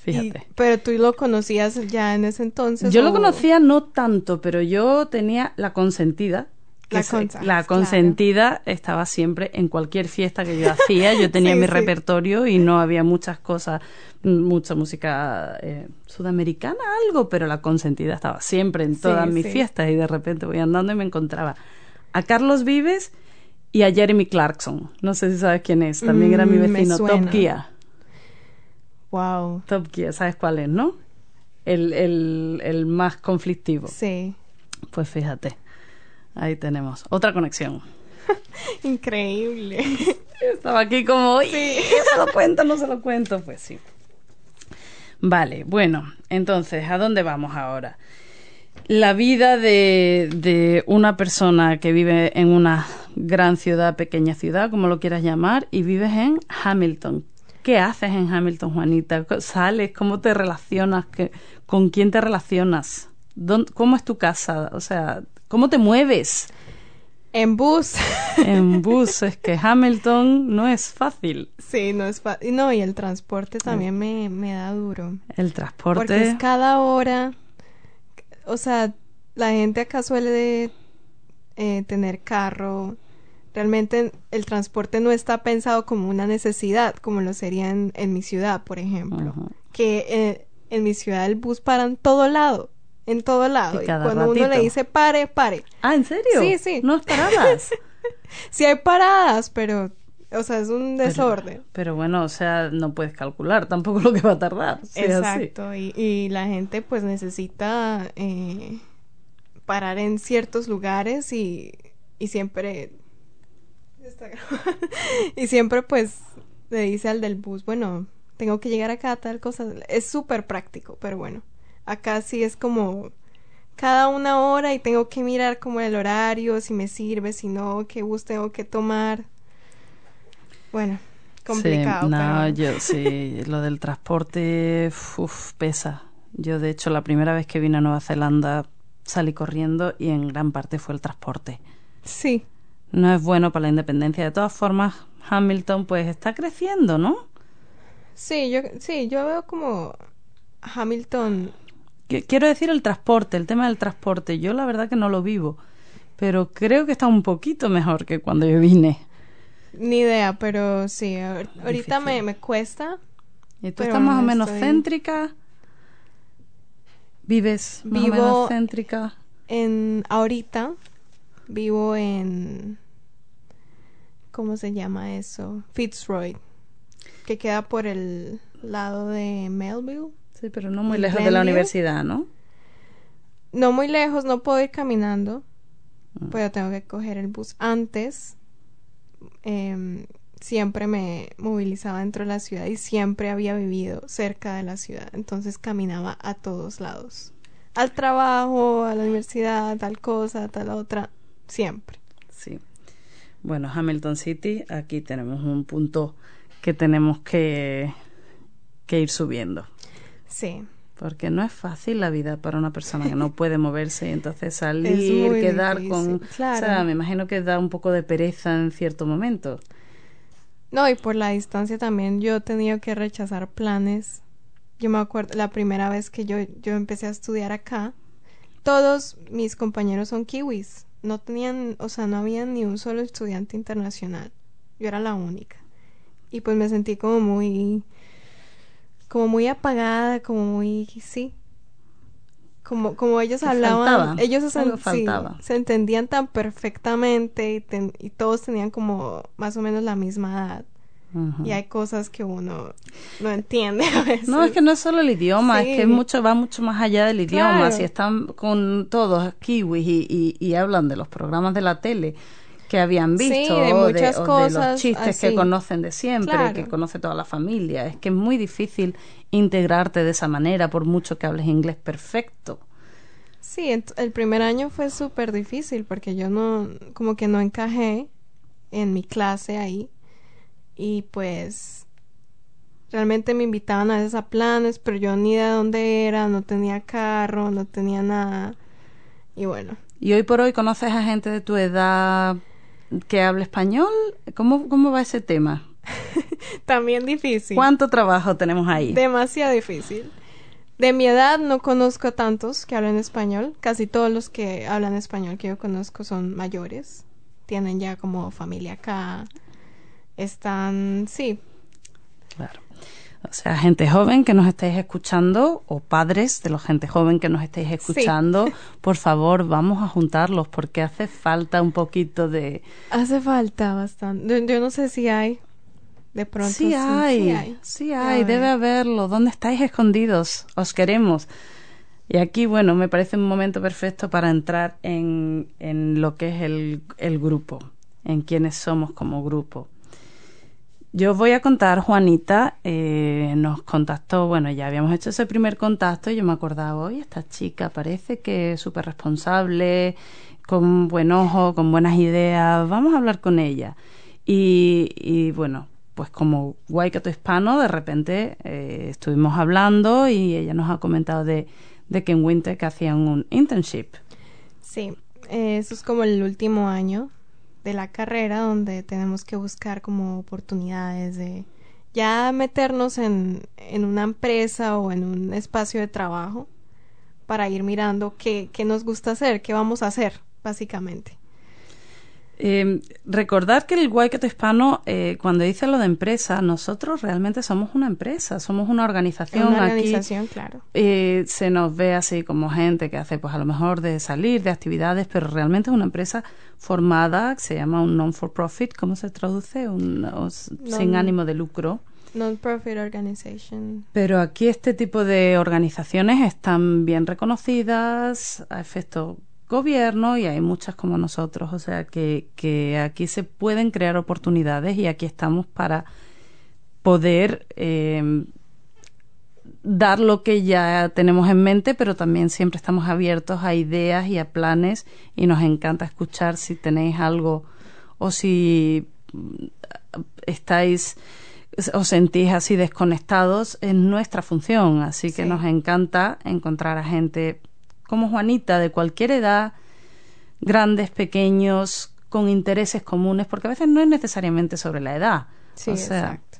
fíjate. Y- pero tú lo conocías ya en ese entonces. Yo lo conocía no tanto, pero yo tenía la consentida. La se- claro. consentida estaba siempre en cualquier fiesta que yo hacía. Yo tenía Sí, mi sí. repertorio y no había muchas cosas, mm, mucha música eh, sudamericana, algo, pero la consentida estaba siempre en Sí, todas mis fiestas y de repente voy andando y me encontraba a Carlos Vives y a Jeremy Clarkson. No sé si sabes quién es. También era mi Mm, vecino, Top. Gear. Wow. Top Gear, ¿sabes cuál es, no? El, el, el más conflictivo. Sí. Pues fíjate, ahí tenemos otra conexión. Increíble. Estaba aquí como, "Uy, ¿se lo cuento no se lo cuento? Pues sí. Vale, bueno, entonces, ¿a dónde vamos ahora? La vida de, de una persona que vive en una gran ciudad, pequeña ciudad, como lo quieras llamar, y vives en Hamilton. ¿Qué haces en Hamilton, Juanita? ¿Sales? ¿Cómo te relacionas? ¿Qué- ¿Con quién te relacionas? ¿Dónde- ¿Cómo es tu casa? O sea, ¿cómo te mueves? En bus. En bus, es que Hamilton no es fácil. sí, no es fácil. No, y el transporte también me, me da duro. El Porque transporte. es cada hora. O sea, la gente acá suele eh, tener carro. Realmente el transporte no está pensado como una necesidad, como lo sería en, en mi ciudad, por ejemplo. Que eh, en mi ciudad el bus para en todo lado. En todo lado. Y cuando uno le dice pare, pare. Ah, ¿en serio? Sí, sí. No esperabas. Sí hay paradas, pero, o sea, es un desorden. Pero, bueno, o sea, no puedes calcular tampoco lo que va a tardar. si es. Exacto, y, y la gente pues necesita eh, parar en ciertos lugares y, y siempre está grabando. y siempre pues le dice al del bus, bueno, tengo que llegar acá, tal cosa. Es súper práctico, pero bueno, acá sí es como cada una hora y tengo que mirar como el horario, si me sirve, si no, qué bus tengo que tomar. Bueno, complicado. Sí, no, pero- yo sí, lo del transporte, uf, pesa. Yo, de hecho, la primera vez que vine a Nueva Zelanda salí corriendo y en gran parte fue el transporte. Sí, No es bueno para la independencia. De todas formas, Hamilton pues está creciendo, ¿no? Sí, yo, sí, yo veo como Hamilton. Quiero decir el transporte, el tema del transporte. Yo la verdad que no lo vivo, pero creo que está un poquito mejor que cuando yo vine. Ni idea, pero sí, ahor- ahorita me, me cuesta. ¿Y tú estás más o no menos estoy- céntrica? ¿Vives más o menos céntrica? En ahorita vivo en ¿cómo se llama eso? Fitzroy, que queda por el lado de Melville. Sí, pero no muy ¿Y lejos de la universidad, ¿no? No muy lejos, no puedo ir caminando, Mm. pero tengo que coger el bus. Antes em, siempre me movilizaba dentro de la ciudad y siempre había vivido cerca de la ciudad, entonces caminaba a todos lados. Al trabajo, a la universidad, tal cosa, tal otra, siempre. Bueno, Hamilton City, aquí tenemos un punto que tenemos que, que ir subiendo. Sí. Porque no es fácil la vida para una persona que no puede moverse y entonces salir, quedar difícil, con... claro. O sea, me imagino que da un poco de pereza en cierto momento. No, y por la distancia también yo he tenido que rechazar planes. Yo me acuerdo la primera vez que yo, yo empecé a estudiar acá, todos mis compañeros son kiwis. No tenían, o sea, no había ni un solo estudiante internacional. Yo era la única. Y pues me sentí como muy, como muy apagada, como muy, sí. Como, como ellos hablaban, faltaba, ellos sí, se entendían tan perfectamente y, ten- y todos tenían como más o menos la misma edad. Y hay cosas que uno no entiende a veces. No, es que no es solo el idioma, es que mucho, va mucho más allá del idioma. Claro. Si están con todos kiwis y, y, y hablan de los programas de la tele, que habían visto, Sí, de o de cosas los chistes que conocen de siempre, Claro. que conoce toda la familia. Es que es muy difícil integrarte de esa manera, por mucho que hables inglés perfecto. Sí, el primer año fue súper difícil porque yo no, como que no encajé en mi clase ahí y pues realmente me invitaban a veces a planes, pero yo ni de dónde era, no tenía carro, no tenía nada y bueno, Y hoy por hoy conoces a gente de tu edad que habla español. ¿Cómo, cómo va ese tema? también difícil, ¿Cuánto trabajo tenemos ahí? demasiado difícil. De mi edad no conozco a tantos que hablan español, casi todos los que hablan español que yo conozco son mayores, tienen ya como familia acá, están, sí, Claro. O sea, gente joven que nos estáis escuchando o padres de la gente joven que nos estáis escuchando, por favor, vamos a juntarlos porque hace falta un poquito de... Hace falta bastante. Yo, yo no sé si hay. De pronto sí, hay, sí hay. sí Debe hay, debe haberlo. ¿Dónde estáis escondidos? Os queremos. Y aquí, bueno, me parece un momento perfecto para entrar en, en lo que es el, el grupo, en quiénes somos como grupo. Yo voy a contar, Juanita eh, nos contactó, bueno, ya habíamos hecho ese primer contacto y yo me acordaba, oye, esta chica parece que es súper responsable, con buen ojo, con buenas ideas, vamos a hablar con ella. Y, y bueno, pues como Waikato hispano, de repente eh, estuvimos hablando y ella nos ha comentado de, de que en Wintec hacían un internship. Sí, eso es como el último año de la carrera donde tenemos que buscar como oportunidades de ya meternos en, en una empresa o en un espacio de trabajo para ir mirando qué, qué nos gusta hacer, qué vamos a hacer, básicamente. Eh, recordar que el Waikato hispano, eh, cuando dice lo de empresa, nosotros realmente somos una empresa, somos una organización. Una Aquí, organización, claro. eh, se nos ve así como gente que hace, pues a lo mejor de salir, de actividades, pero realmente es una empresa formada, que se llama un non-for-profit, ¿cómo se traduce? Un, sin ánimo de lucro. Non-profit organization. Pero aquí este tipo de organizaciones están bien reconocidas a efecto gobierno y hay muchas como nosotros, o sea que, que aquí se pueden crear oportunidades y aquí estamos para poder eh, dar lo que ya tenemos en mente, pero también siempre estamos abiertos a ideas y a planes y nos encanta escuchar si tenéis algo o si mm, estáis os sentís así desconectados es nuestra función, así que Sí. nos encanta encontrar a gente como Juanita de cualquier edad, grandes, pequeños, con intereses comunes, porque a veces no es necesariamente sobre la edad. Sí, o sea, exacto.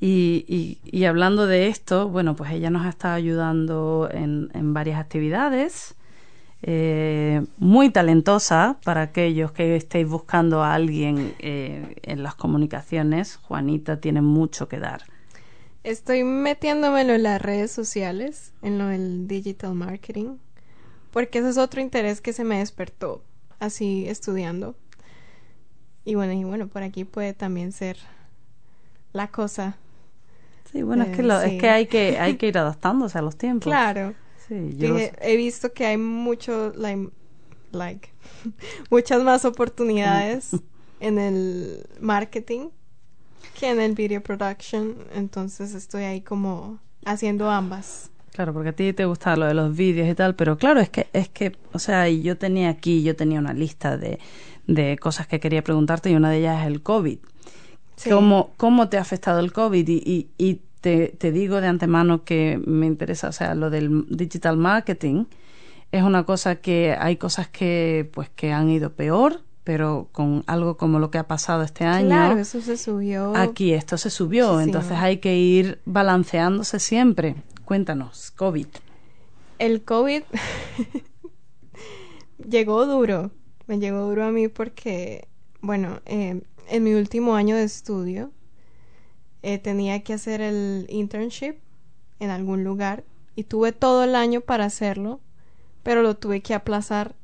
y, y, y hablando de esto, bueno, pues ella nos ha estado ayudando en, en varias actividades. eh, muy talentosa para aquellos que estéis buscando a alguien eh, en las comunicaciones. Juanita tiene mucho que dar. Estoy metiéndomelo en las redes sociales, en lo del digital marketing, porque ese es otro interés que se me despertó así estudiando. Y bueno, y bueno, por aquí puede también ser la cosa. Sí, bueno, es que, Eh, lo- sí. es que hay que hay que ir adaptándose a los tiempos. Claro. Sí, yo Dije, he visto que hay mucho, like, like muchas más oportunidades en el marketing que en el video production, entonces estoy ahí como haciendo ambas. Claro, porque a ti te gusta lo de los vídeos y tal, pero claro, es que, es que, o sea, y yo tenía aquí, yo tenía una lista de, de cosas que quería preguntarte y una de ellas es el COVID. Sí. ¿Cómo, ¿Cómo te ha afectado el COVID? Y, y, y te, te digo de antemano que me interesa, o sea, lo del digital marketing es una cosa que hay cosas que, pues, que han ido peor, pero con algo como lo que ha pasado este año. Claro, eso se subió. Aquí esto se subió, Muchísimo. entonces hay que ir balanceándose siempre. Cuéntanos, COVID. El COVID llegó duro, me llegó duro a mí porque, bueno, eh, en mi último año de estudio eh, tenía que hacer el internship en algún lugar y tuve todo el año para hacerlo, pero lo tuve que aplazar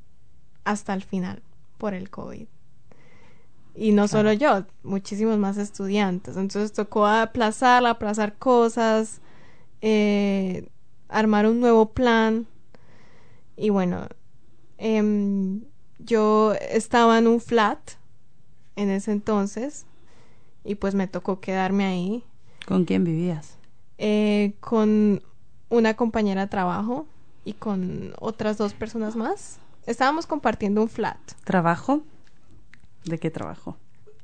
hasta el final por el COVID. Y no solo yo, muchísimos más estudiantes. Entonces tocó aplazar, aplazar cosas, eh, armar un nuevo plan. Y bueno, em, yo estaba en un flat en ese entonces y pues me tocó quedarme ahí. ¿Con quién vivías? Eh, con una compañera de trabajo y con otras dos personas más. Estábamos compartiendo un flat. ¿Trabajo? ¿De qué trabajo?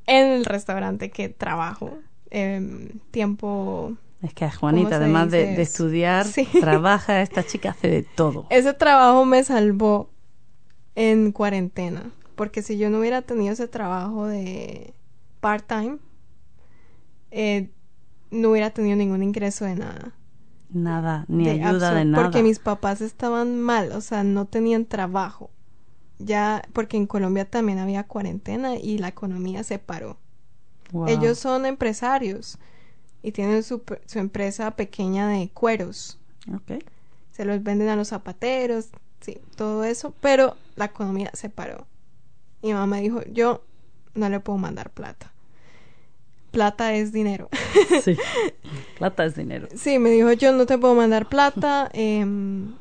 En el restaurante que trabajo. Em, tiempo... Es que a Juanita, además de, estudiar, trabaja, esta chica hace de todo. Ese trabajo me salvó en cuarentena, porque si yo no hubiera tenido ese trabajo de part-time, eh, no hubiera tenido ningún ingreso de nada. Nada, ni ayuda de nada. Porque mis papás estaban mal, o sea, no tenían trabajo. Ya, porque en Colombia también había cuarentena y la economía se paró. Ellos son empresarios y tienen su, su, empresa pequeña de cueros. Okay. Se los venden a los zapateros, sí, todo eso, pero la economía se paró. Mi mamá dijo, yo no le puedo mandar plata plata es dinero. sí, plata es dinero. Sí, me dijo, yo no te puedo mandar plata, em,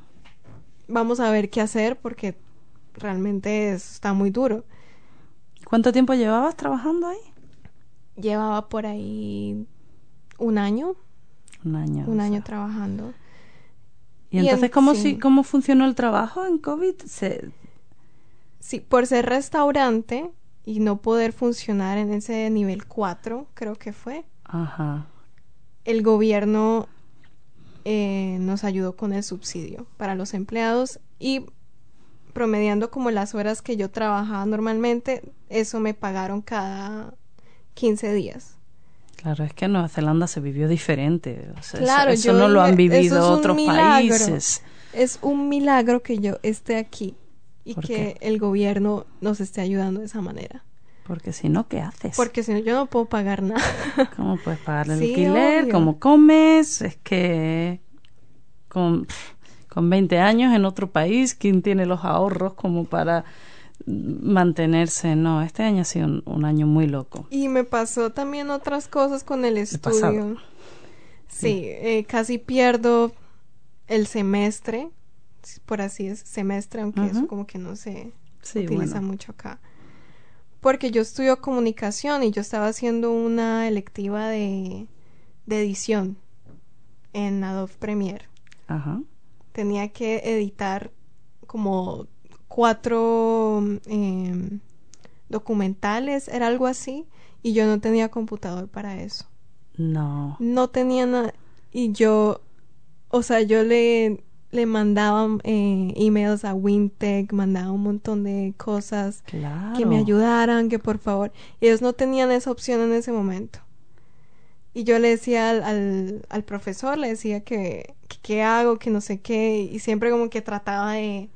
vamos a ver qué hacer porque realmente está muy duro. ¿Cuánto tiempo llevabas trabajando ahí? Llevaba por ahí un año. Un año. Un año trabajando. ¿Y, entonces ¿cómo, si, cómo funcionó el trabajo en COVID? Se... Sí, por ser restaurante, y no poder funcionar en ese nivel 4, creo que fue. Ajá. El gobierno eh, nos ayudó con el subsidio para los empleados y promediando como las horas que yo trabajaba normalmente, eso me pagaron cada 15 días. Claro, es que en Nueva Zelanda se vivió diferente. claro, eso, no lo han vivido otros países. Es un milagro que yo esté aquí y que el gobierno nos esté ayudando de esa manera. Porque si no, ¿qué haces? Porque si no, yo no puedo pagar nada. ¿Cómo puedes pagar el alquiler? ¿Cómo comes? Es que con, con 20 años en otro país, ¿quién tiene los ahorros como para mantenerse? No, este año ha sido un, año muy loco. Y me pasó también otras cosas con el estudio. Sí, eh, casi pierdo el semestre por así es, semestre, aunque eso como que no se utiliza mucho acá. Porque yo estudio comunicación y yo estaba haciendo una electiva de, de edición en Adobe Premiere. Ajá. Tenía que editar como cuatro em, documentales, era algo así, y yo no tenía computador para eso. No. No tenía nada. Y yo, o sea, yo le le mandaban eh, emails a Wintech, mandaba un montón de cosas que me ayudaran, que por favor. ellos no tenían esa opción en ese momento. Y yo le decía al, al, profesor, le decía que, qué hago, que no sé qué, y siempre como que trataba de,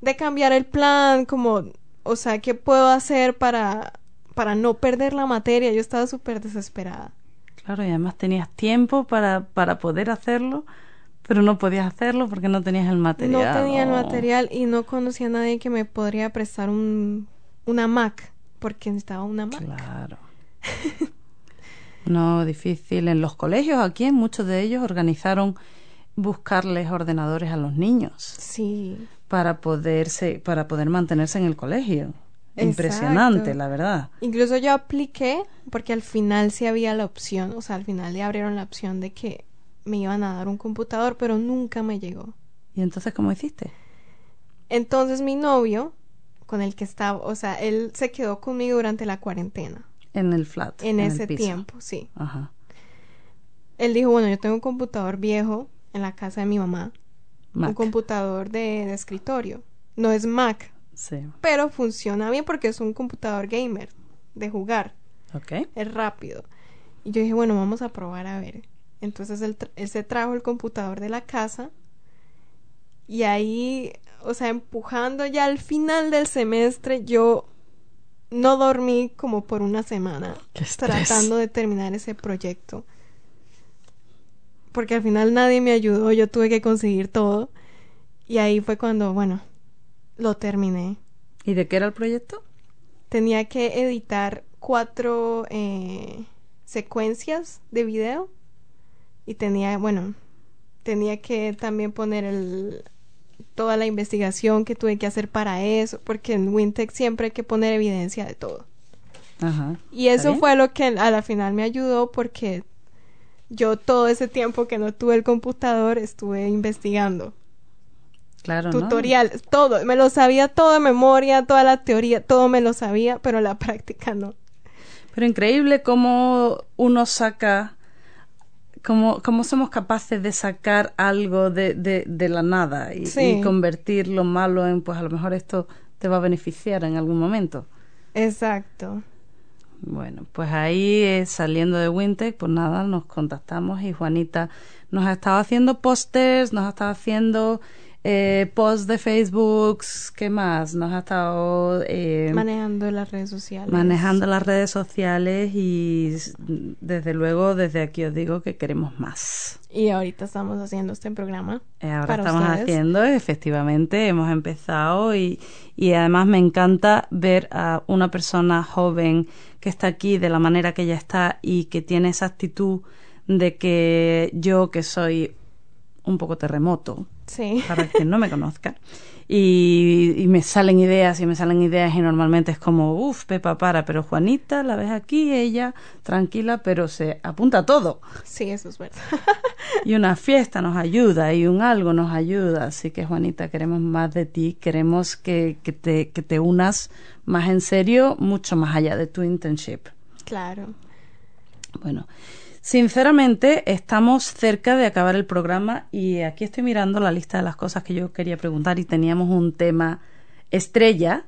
de cambiar el plan, como, o sea, ¿qué puedo hacer para, para no perder la materia? Yo estaba súper desesperada. Claro, y además tenías tiempo para, para poder hacerlo pero no podías hacerlo porque no tenías el material. No tenía el material y no conocía a nadie que me podría prestar un, una Mac, porque necesitaba una Mac. Claro. no, difícil. En los colegios aquí, muchos de ellos organizaron buscarles ordenadores a los niños. Sí. Para poderse, para poder mantenerse en el colegio. Impresionante, la verdad. Incluso yo apliqué porque al final sí había la opción, o sea, al final le abrieron la opción de que me iban a dar un computador, pero nunca me llegó. ¿Y entonces cómo hiciste? Entonces mi novio, con el que estaba, o sea, él se quedó conmigo durante la cuarentena. En el flat. En, ese tiempo, sí. Ajá. Él dijo, bueno, yo tengo un computador viejo en la casa de mi mamá. Un computador de, de escritorio. No es Mac. Sí. Pero funciona bien porque es un computador gamer, de jugar. Ok. Es rápido. Y yo dije, bueno, vamos a probar a ver. Entonces él, se trajo el computador de la casa y ahí, o sea, empujando ya al final del semestre, yo no dormí como por una semana tratando de terminar ese proyecto. Porque al final nadie me ayudó, yo tuve que conseguir todo. Y ahí fue cuando, bueno, lo terminé. ¿Y de qué era el proyecto? Tenía que editar cuatro eh, secuencias de video y tenía, bueno, tenía que también poner el toda la investigación que tuve que hacer para eso, porque en Wintec siempre hay que poner evidencia de todo. Ajá. Y ¿Está eso bien? fue lo que a la final me ayudó porque yo todo ese tiempo que no tuve el computador estuve investigando Claro, ¿no? tutoriales, todo, me lo sabía todo de memoria, toda la teoría, todo me lo sabía, pero la práctica no. Pero increíble cómo uno saca, cómo, cómo somos capaces de sacar algo de, de, de la nada y, Sí. y convertir lo malo en, pues a lo mejor esto te va a beneficiar en algún momento. Exacto. Bueno, pues ahí eh, saliendo de Wintec, pues nada, nos contactamos y Juanita nos ha estado haciendo pósters, nos ha estado haciendo eh, posts de Facebook, ¿qué más? Nos ha estado eh, Manejando las redes sociales. manejando las redes sociales y desde luego desde aquí os digo que queremos más. Y ahorita estamos haciendo este programa. Eh, Ahora para estamos ustedes. haciendo, efectivamente, hemos empezado y, y además me encanta ver a una persona joven que está aquí de la manera que ella está y que tiene esa actitud de que yo, que soy un poco terremoto, Sí. para quien no me conozca. Y, y me salen ideas y me salen ideas y normalmente es como, uff, Pepa, para, pero Juanita, la ves aquí, ella, tranquila, pero se apunta a todo. Sí, eso es verdad. Y una fiesta nos ayuda y un algo nos ayuda. Así que, Juanita, queremos más de ti, queremos que, que, te, que te unas más en serio, mucho más allá de tu internship. claro. Bueno, sinceramente estamos cerca de acabar el programa y aquí estoy mirando la lista de las cosas que yo quería preguntar y teníamos un tema estrella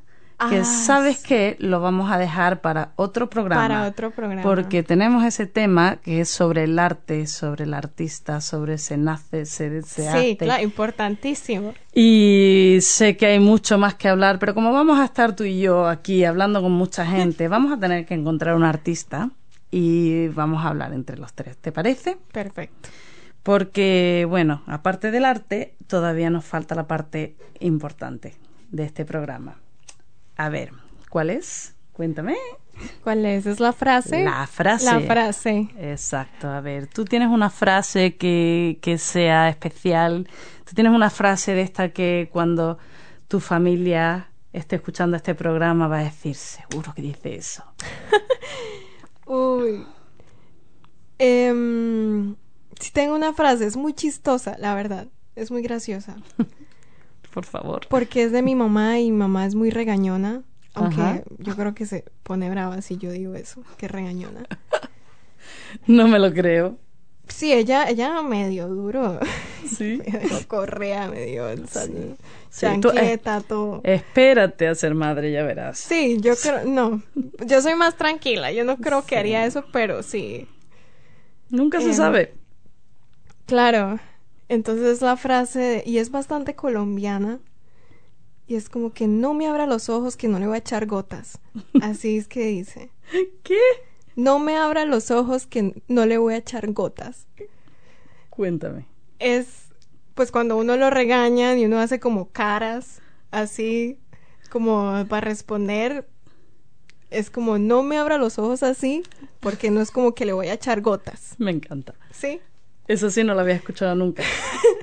que Ah, sabes que lo vamos a dejar para otro programa. Para otro programa. Porque tenemos ese tema que es sobre el arte, sobre el artista, sobre se nace, se, se sí, claro, importantísimo. Y sé que hay mucho más que hablar, pero como vamos a estar tú y yo aquí hablando con mucha gente, vamos a tener que encontrar un artista y vamos a hablar entre los tres. ¿Te parece? Perfecto. Porque, bueno, aparte del arte, todavía nos falta la parte importante de este programa. A ver, ¿cuál es? Cuéntame. ¿Cuál es? ¿Es la frase? La frase. La frase. Exacto, a ver, tú tienes una frase que, que sea especial, tú tienes una frase de esta que cuando tu familia esté escuchando este programa va a decir, seguro que dice eso. Uy. Em, sí tengo una frase, es muy chistosa, la verdad. Es muy graciosa. Por favor. Porque es de mi mamá y mi mamá es muy regañona. Aunque Ajá. yo creo que se pone brava si yo digo eso, que regañona. No me lo creo. Sí, ella, ella me dio duro. Sí. Me dio correa, me dio el Sí, chanqueta, todo. Espérate a ser madre, ya verás. Sí, yo creo, no. Yo soy más tranquila. Yo no creo que haría eso, pero sí. Nunca se Em, sabe. Claro. Entonces la frase, y es bastante colombiana, y es como que no me abra los ojos que no le voy a echar gotas. Así es que dice. ¿Qué? No me abra los ojos que no le voy a echar gotas. Cuéntame. Es, pues cuando uno lo regaña y uno hace como caras, así, como para responder, es como no me abra los ojos así, porque no es como que le voy a echar gotas. Me encanta. ¿Sí? Eso sí, no lo había escuchado nunca.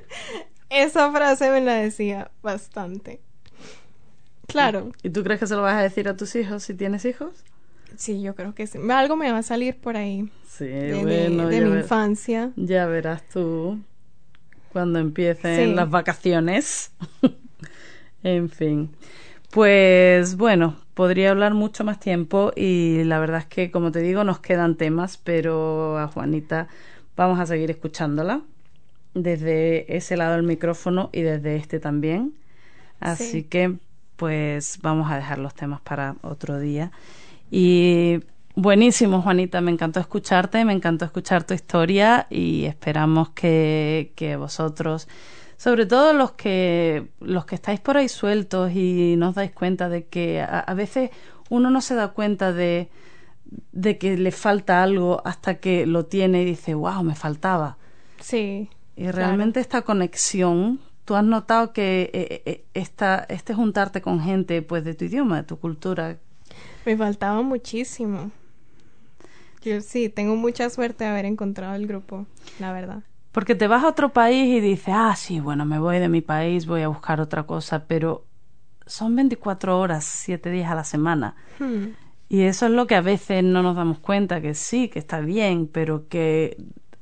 Esa frase me la decía bastante. Claro. ¿Y tú crees que se lo vas a decir a tus hijos si tienes hijos? Sí, yo creo que sí. Algo me va a salir por ahí Sí, de, mi- bueno, de ya, mi ver- infancia. ya verás tú cuando empiecen Sí. las vacaciones. en fin. Pues bueno, podría hablar mucho más tiempo y la verdad es que, como te digo, nos quedan temas, pero a Juanita vamos a seguir escuchándola desde ese lado del micrófono y desde este también. Así Sí. que, pues vamos a dejar los temas para otro día. Y buenísimo, Juanita, me encantó escucharte, me encantó escuchar tu historia y esperamos que, que vosotros, sobre todo los que, los que estáis por ahí sueltos y no os dais cuenta de que a, a veces uno no se da cuenta de, de que le falta algo hasta que lo tiene y dice, wow, me faltaba. Sí. Y claro. realmente esta conexión, tú has notado que eh, eh, esta, este juntarte con gente pues de tu idioma, de tu cultura, Me faltaba muchísimo. Yo sí, tengo mucha suerte de haber encontrado el grupo, la verdad. Porque te vas a otro país y dices, ah, sí, bueno, me voy de mi país, voy a buscar otra cosa, pero son 24 horas, 7 días a la semana. Hmm. Y eso es lo que a veces no nos damos cuenta, que sí, que está bien, pero que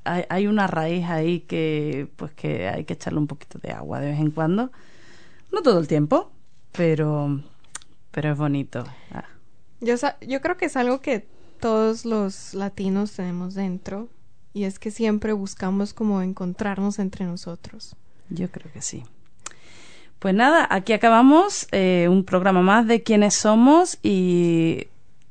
hay, hay una raíz ahí que pues que hay que echarle un poquito de agua de vez en cuando. No todo el tiempo, pero pero es bonito. Ah. Yo, yo creo que es algo que todos los latinos tenemos dentro y es que siempre buscamos como encontrarnos entre nosotros. Yo creo que sí. Pues nada, aquí acabamos eh, un programa más de quiénes somos y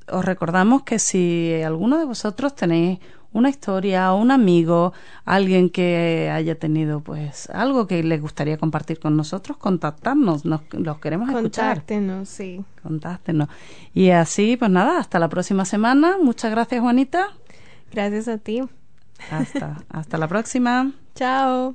os recordamos que si alguno de vosotros tenéis una historia, un amigo, alguien que haya tenido pues algo que les gustaría compartir con nosotros, contactarnos, nos, los queremos escuchar. Contáctenos, sí. Contáctenos. Y así, pues nada, hasta la próxima semana. Muchas gracias, Juanita. Gracias a ti. Hasta, hasta la próxima. Chao.